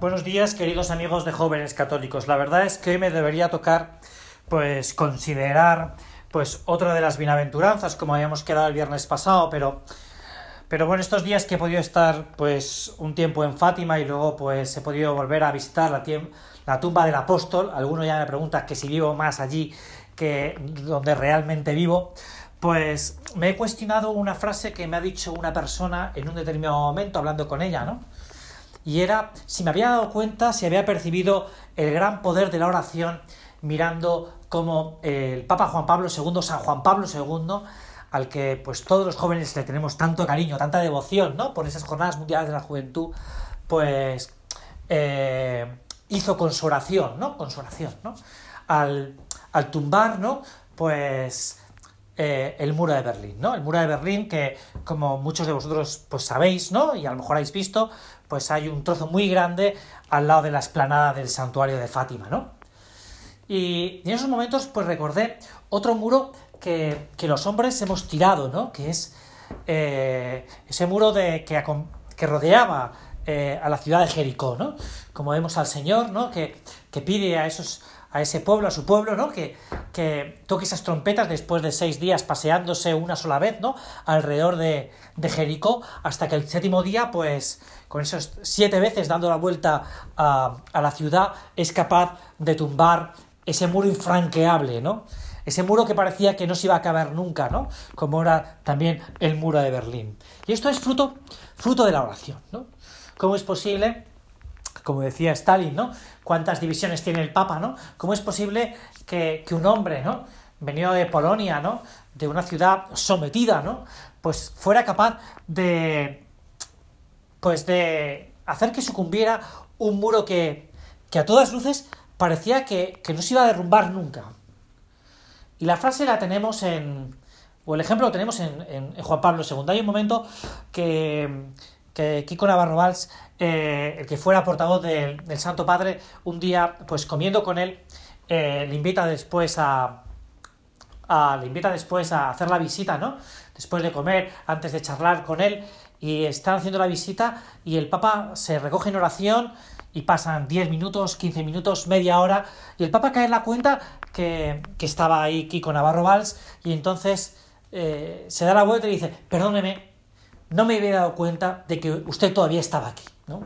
Buenos días, queridos amigos de jóvenes católicos. La verdad es que hoy me debería tocar, pues, considerar, pues, otra de las bienaventuranzas, como habíamos quedado el viernes pasado, pero, pero bueno, estos días que he podido estar, pues, un tiempo en Fátima y luego, pues, he podido volver a visitar la, la tumba del apóstol. Alguno ya me pregunta que si vivo más allí que donde realmente vivo. Pues me he cuestionado una frase que me ha dicho una persona en un determinado momento hablando con ella, ¿no? Y era si me había dado cuenta, si había percibido el gran poder de la oración mirando como el Papa Juan Pablo II, San Juan Pablo II, al que pues todos los jóvenes le tenemos tanto cariño, tanta devoción, ¿no? Por esas jornadas mundiales de la juventud, pues eh, hizo con su oración, ¿no? Con ¿no? Al, al tumbar, ¿no? Pues eh, el muro de Berlín, ¿no? El muro de Berlín que, como muchos de vosotros pues sabéis, ¿no? Y a lo mejor habéis visto, pues hay un trozo muy grande al lado de la esplanada del santuario de Fátima, ¿no? Y en esos momentos pues recordé otro muro que, los hombres hemos tirado, ¿no? Que es eh, ese muro de, que, que rodeaba eh, a la ciudad de Jericó, ¿no? Como vemos al Señor, ¿no? Que, que pide a esos a ese pueblo, a su pueblo, ¿no? Que, que toque esas trompetas después de seis días paseándose una sola vez, ¿no? Alrededor de, de Jericó, hasta que el séptimo día, pues, con esos siete veces dando la vuelta a, a la ciudad, es capaz de tumbar ese muro infranqueable, ¿no? Ese muro que parecía que no se iba a acabar nunca, ¿no? Como era también el muro de Berlín. Y esto es fruto, fruto de la oración, ¿no? ¿Cómo es posible como decía Stalin, ¿no? ¿Cuántas divisiones tiene el Papa, ¿no? ¿Cómo es posible que, un hombre, ¿no? Venido de Polonia, ¿no? De una ciudad sometida, ¿no? Pues fuera capaz de. Pues de hacer que sucumbiera un muro que, que a todas luces parecía que, no se iba a derrumbar nunca. Y la frase la tenemos en. O el ejemplo lo tenemos en, en Juan Pablo II. Hay un momento que que Kiko Navarro Valls, eh, el que fuera portavoz del, Santo Padre, un día, pues comiendo con él, eh, le invita después a, le invita después a hacer la visita, ¿no? Después de comer, antes de charlar con él, y están haciendo la visita y el Papa se recoge en oración y pasan 10 minutos, 15 minutos, media hora, y el Papa cae en la cuenta que, estaba ahí Kiko Navarro Valls, y entonces eh, se da la vuelta y dice, perdóneme, no me había dado cuenta de que usted todavía estaba aquí, ¿no?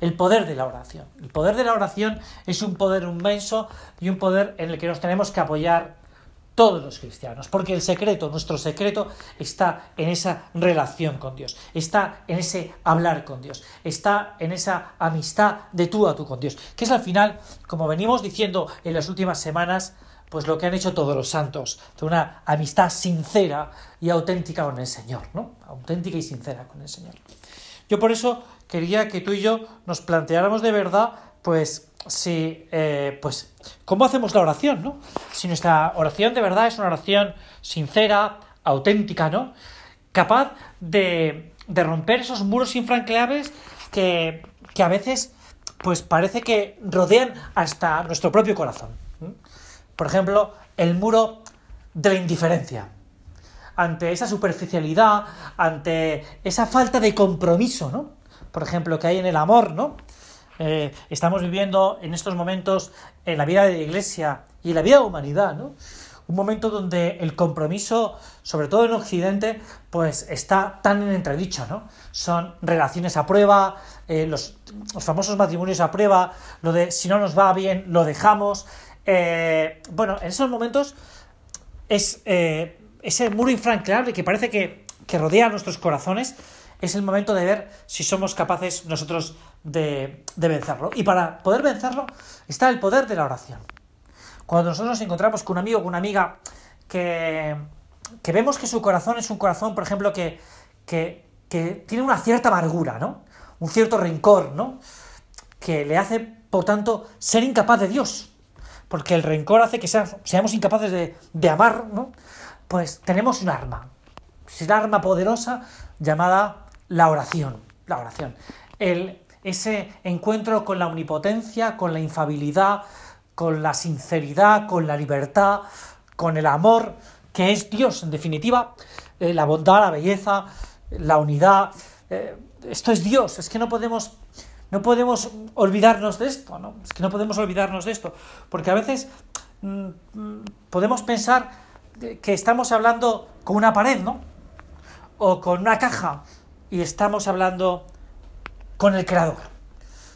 El poder de la oración. El poder de la oración es un poder inmenso y un poder en el que nos tenemos que apoyar todos los cristianos, porque el secreto, nuestro secreto, está en esa relación con Dios, está en ese hablar con Dios, está en esa amistad de tú a tú con Dios, que es al final, como venimos diciendo en las últimas semanas, pues lo que han hecho todos los santos, de una amistad sincera y auténtica con el Señor, ¿no? Auténtica y sincera con el Señor. Yo por eso quería que tú y yo nos planteáramos de verdad, pues, si, eh, pues, cómo hacemos la oración, ¿no? Si nuestra oración de verdad es una oración sincera, auténtica, ¿no? Capaz de, de romper esos muros infranqueables que, que a veces, pues, parece que rodean hasta nuestro propio corazón. Por ejemplo, el muro de la indiferencia. Ante esa superficialidad, ante esa falta de compromiso, ¿no? Por ejemplo, que hay en el amor, ¿no? Eh, estamos viviendo en estos momentos en la vida de la Iglesia y en la vida de la humanidad, ¿no? Un momento donde el compromiso, sobre todo en Occidente, pues está tan en entredicho, ¿no? Son relaciones a prueba, eh, los, los famosos matrimonios a prueba, lo de si no nos va bien, lo dejamos, eh, bueno, en esos momentos es ese muro infranqueable que parece que, rodea nuestros corazones, es el momento de ver si somos capaces nosotros de, vencerlo. Y para poder vencerlo está el poder de la oración. Cuando nosotros nos encontramos con un amigo o con una amiga que, que vemos que su corazón es un corazón, por ejemplo, que, que, tiene una cierta amargura, ¿no? Un cierto rencor, ¿no? Que le hace, por tanto, ser incapaz de Dios porque el rencor hace que seamos, incapaces de, amar, ¿no? Pues tenemos un arma. Es un arma poderosa llamada la oración. La oración. El, ese encuentro con la omnipotencia, con la infabilidad, con la sinceridad, con la libertad, con el amor, que es Dios, en definitiva, eh, la bondad, la belleza, la unidad. Eh, esto es Dios, es que no podemos no podemos olvidarnos de esto, ¿no? Es que no podemos olvidarnos de esto, porque a veces mm, podemos pensar que estamos hablando con una pared, ¿no? O con una caja, y estamos hablando con el Creador.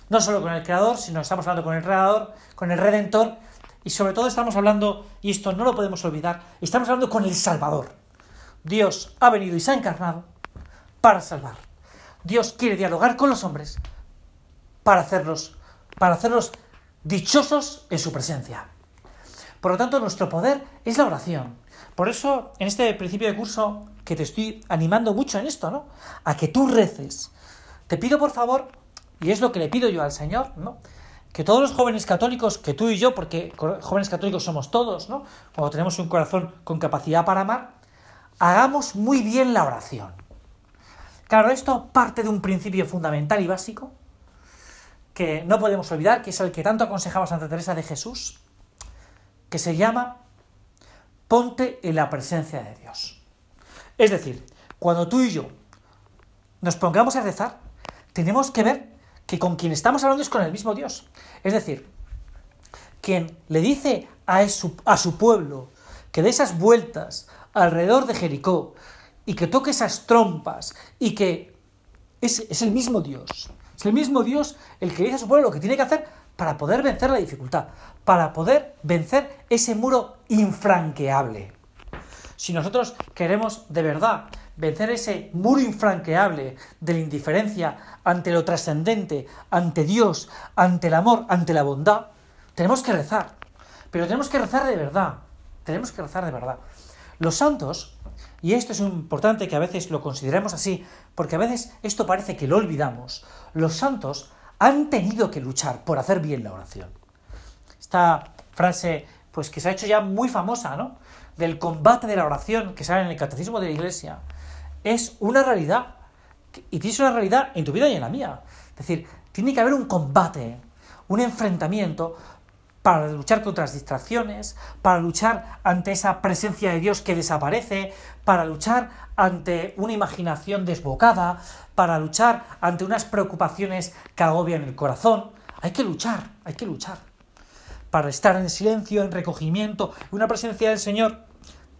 No solo con el Creador, sino estamos hablando con el Creador, con el Redentor, y sobre todo estamos hablando, y esto no lo podemos olvidar, estamos hablando con el Salvador. Dios ha venido y se ha encarnado para salvar. Dios quiere dialogar con los hombres para hacerlos, para hacerlos dichosos en su presencia. Por lo tanto, nuestro poder es la oración. Por eso, en este principio de curso, que te estoy animando mucho en esto, ¿no? A que tú reces. Te pido, por favor, y es lo que le pido yo al Señor, ¿no? Que todos los jóvenes católicos, que tú y yo, porque jóvenes católicos somos todos, ¿no? Cuando tenemos un corazón con capacidad para amar, hagamos muy bien la oración. Claro, esto parte de un principio fundamental y básico, que no podemos olvidar, que es el que tanto aconsejaba Santa Teresa de Jesús, que se llama ponte en la presencia de Dios. Es decir, cuando tú y yo nos pongamos a rezar, tenemos que ver que con quien estamos hablando es con el mismo Dios. Es decir, quien le dice a su, pueblo que de esas vueltas alrededor de Jericó y que toque esas trompas y que es, es el mismo Dios es el mismo Dios el que dice a su pueblo lo que tiene que hacer para poder vencer la dificultad, para poder vencer ese muro infranqueable. Si nosotros queremos de verdad vencer ese muro infranqueable de la indiferencia ante lo trascendente, ante Dios, ante el amor, ante la bondad, tenemos que rezar. Pero tenemos que rezar de verdad. Tenemos que rezar de verdad. Los santos, y esto es importante que a veces lo consideremos así, porque a veces esto parece que lo olvidamos, los santos han tenido que luchar por hacer bien la oración. Esta frase, pues que se ha hecho ya muy famosa, ¿no? Del combate de la oración que sale en el catecismo de la Iglesia, es una realidad. Y tienes una realidad en tu vida y en la mía. Es decir, tiene que haber un combate, un enfrentamiento para luchar contra las distracciones, para luchar ante esa presencia de Dios que desaparece, para luchar ante una imaginación desbocada, para luchar ante unas preocupaciones que agobian el corazón. Hay que luchar, hay que luchar. Para estar en silencio, en recogimiento, una presencia del Señor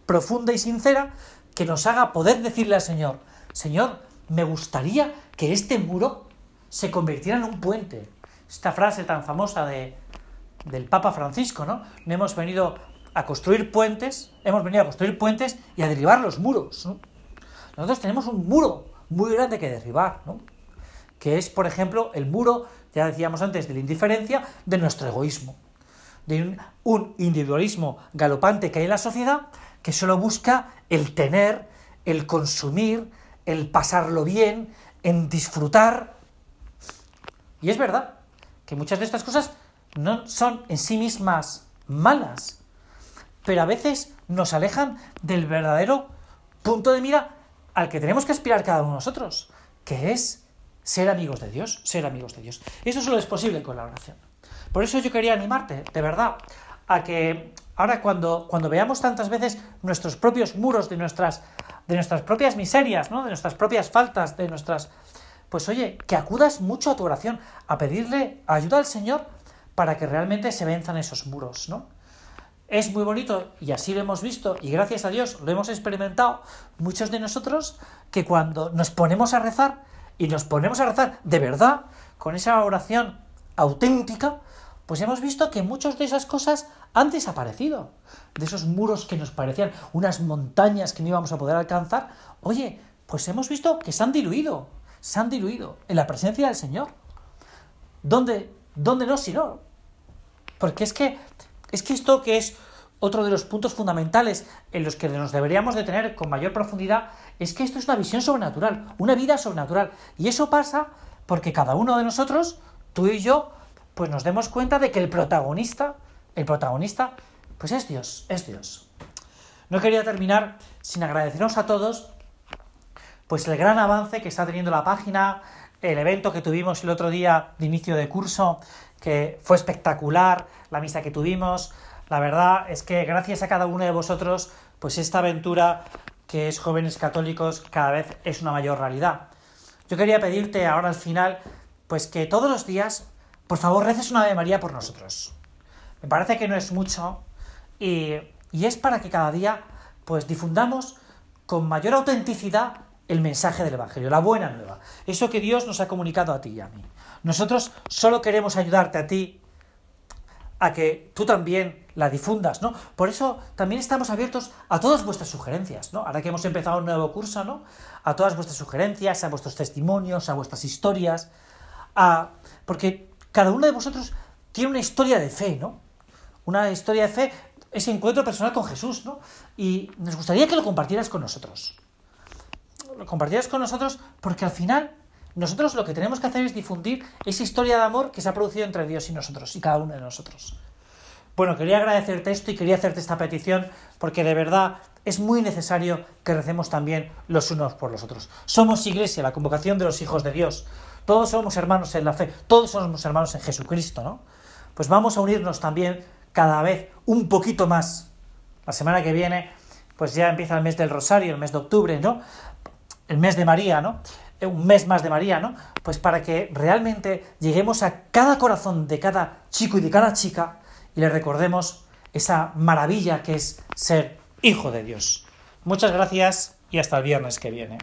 profunda y sincera que nos haga poder decirle al Señor, Señor, me gustaría que este muro se convirtiera en un puente. Esta frase tan famosa de, del Papa Francisco, ¿no? No hemos venido a construir puentes, hemos venido a construir puentes y a derribar los muros. Nosotros tenemos un muro muy grande que derribar, que es, por ejemplo, el muro, ya decíamos antes, de la indiferencia, de nuestro egoísmo, de un, individualismo galopante que hay en la sociedad que solo busca el tener, el consumir, el pasarlo bien, en disfrutar. Y es verdad que muchas de estas cosas no son en sí mismas malas, pero a veces nos alejan del verdadero punto de mira al que tenemos que aspirar cada uno de nosotros, que es ser amigos de Dios, ser amigos de Dios. Eso solo es posible con la oración. Por eso yo quería animarte, de verdad, a que ahora cuando, cuando veamos tantas veces nuestros propios muros de nuestras, de nuestras propias miserias, ¿no? de nuestras propias faltas, de nuestras... Pues oye, que acudas mucho a tu oración, a pedirle ayuda al Señor para que realmente se venzan esos muros, ¿no? Es muy bonito y así lo hemos visto y gracias a Dios lo hemos experimentado muchos de nosotros que cuando nos ponemos a rezar y nos ponemos a rezar de verdad con esa oración auténtica, pues hemos visto que muchas de esas cosas han desaparecido. De esos muros que nos parecían unas montañas que no íbamos a poder alcanzar, oye, pues hemos visto que se han diluido, se han diluido en la presencia del Señor. ¿Dónde, dónde no, si no? Porque es que es que esto que es otro de los puntos fundamentales en los que nos deberíamos de tener con mayor profundidad es que esto es una visión sobrenatural, una vida sobrenatural. Y eso pasa porque cada uno de nosotros, tú y yo, pues nos demos cuenta de que el protagonista, el protagonista, pues es Dios, es Dios. No quería terminar sin agradeceros a todos pues el gran avance que está teniendo la página, el evento que tuvimos el otro día de inicio de curso, que fue espectacular, la misa que tuvimos. La verdad es que gracias a cada uno de vosotros, pues esta aventura que es jóvenes católicos cada vez es una mayor realidad. Yo quería pedirte ahora al final pues que todos los días, por favor, reces una Ave María por nosotros. Me parece que no es mucho y, y es para que cada día pues difundamos con mayor autenticidad el mensaje del Evangelio, la buena nueva, eso que Dios nos ha comunicado a ti y a mí. Nosotros solo queremos ayudarte a ti a que tú también la difundas, ¿no? Por eso también estamos abiertos a todas vuestras sugerencias, ¿no? Ahora que hemos empezado un nuevo curso, ¿no? A todas vuestras sugerencias, a vuestros testimonios, a vuestras historias, a... porque cada uno de vosotros tiene una historia de fe, ¿no? Una historia de fe, ese encuentro personal con Jesús, ¿no? Y nos gustaría que lo compartieras con nosotros. Lo compartieras con nosotros porque al final nosotros lo que tenemos que hacer es difundir esa historia de amor que se ha producido entre Dios y nosotros, y cada uno de nosotros. Bueno, quería agradecerte esto y quería hacerte esta petición porque de verdad es muy necesario que recemos también los unos por los otros. Somos iglesia, la convocación de los hijos de Dios. Todos somos hermanos en la fe, todos somos hermanos en Jesucristo, ¿no? Pues vamos a unirnos también cada vez un poquito más. La semana que viene, pues ya empieza el mes del Rosario, el mes de octubre, ¿no? El mes de María, ¿no? un mes más de María, ¿no? Pues para que realmente lleguemos a cada corazón de cada chico y de cada chica y le recordemos esa maravilla que es ser hijo de Dios. Muchas gracias y hasta el viernes que viene.